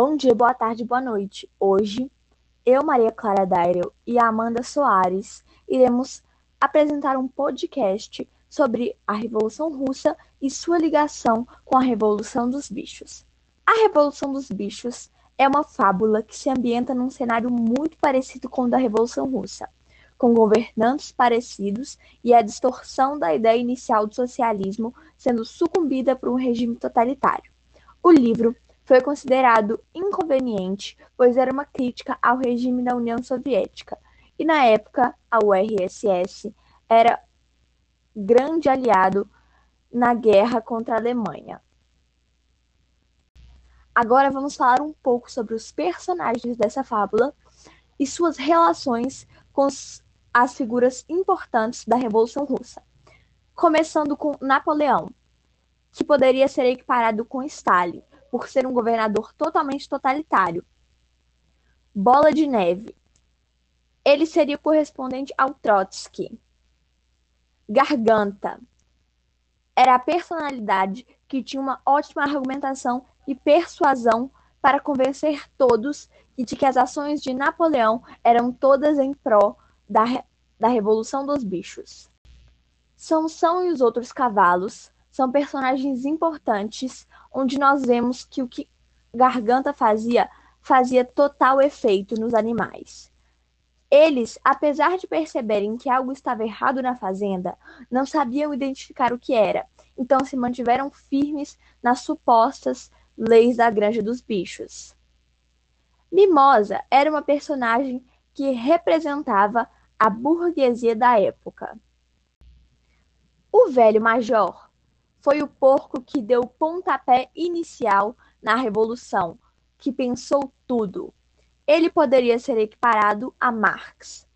Bom dia, boa tarde, boa noite. Hoje, eu, Maria Clara Dairel e Amanda Soares iremos apresentar um podcast sobre a Revolução Russa e sua ligação com a Revolução dos Bichos. A Revolução dos Bichos é uma fábula que se ambienta num cenário muito parecido com o da Revolução Russa, com governantes parecidos e a distorção da ideia inicial do socialismo sendo sucumbida por um regime totalitário. O livro foi considerado inconveniente, pois era uma crítica ao regime da União Soviética, e na época a URSS era grande aliado na guerra contra a Alemanha. Agora vamos falar um pouco sobre os personagens dessa fábula e suas relações com as figuras importantes da Revolução Russa. Começando com Napoleão, que poderia ser equiparado com Stalin, por ser um governador totalmente totalitário. Bola de Neve. Ele seria correspondente ao Trotsky. Garganta. Era a personalidade que tinha uma ótima argumentação e persuasão para convencer todos de que as ações de Napoleão eram todas em pró da, da Revolução dos Bichos. Sansão e os outros cavalos são personagens importantes, onde nós vemos que o que Garganta fazia fazia total efeito nos animais. Eles, apesar de perceberem que algo estava errado na fazenda, não sabiam identificar o que era, então se mantiveram firmes nas supostas leis da Granja dos Bichos. Mimosa era uma personagem que representava a burguesia da época. O velho major foi o porco que deu o pontapé inicial na revolução, que pensou tudo. Ele poderia ser equiparado a Marx.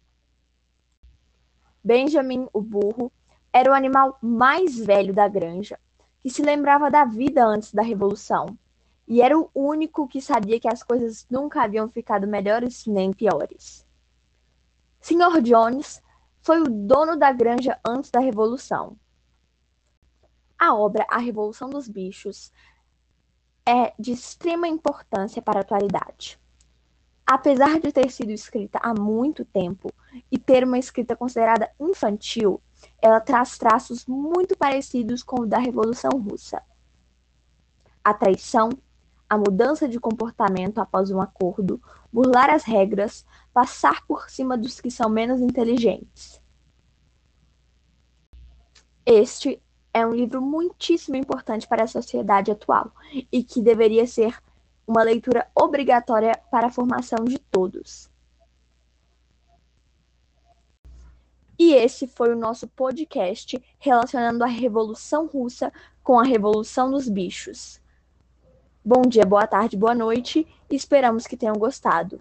Benjamin, o burro, era o animal mais velho da granja, que se lembrava da vida antes da revolução, e era o único que sabia que as coisas nunca haviam ficado melhores nem piores. Sr. Jones foi o dono da granja antes da revolução a obra A Revolução dos Bichos é de extrema importância para a atualidade. Apesar de ter sido escrita há muito tempo e ter uma escrita considerada infantil, ela traz traços muito parecidos com o da Revolução Russa. A traição, a mudança de comportamento após um acordo, burlar as regras, passar por cima dos que são menos inteligentes. Este é um livro muitíssimo importante para a sociedade atual e que deveria ser uma leitura obrigatória para a formação de todos. E esse foi o nosso podcast relacionando a Revolução Russa com a Revolução dos Bichos. Bom dia, boa tarde, boa noite esperamos que tenham gostado.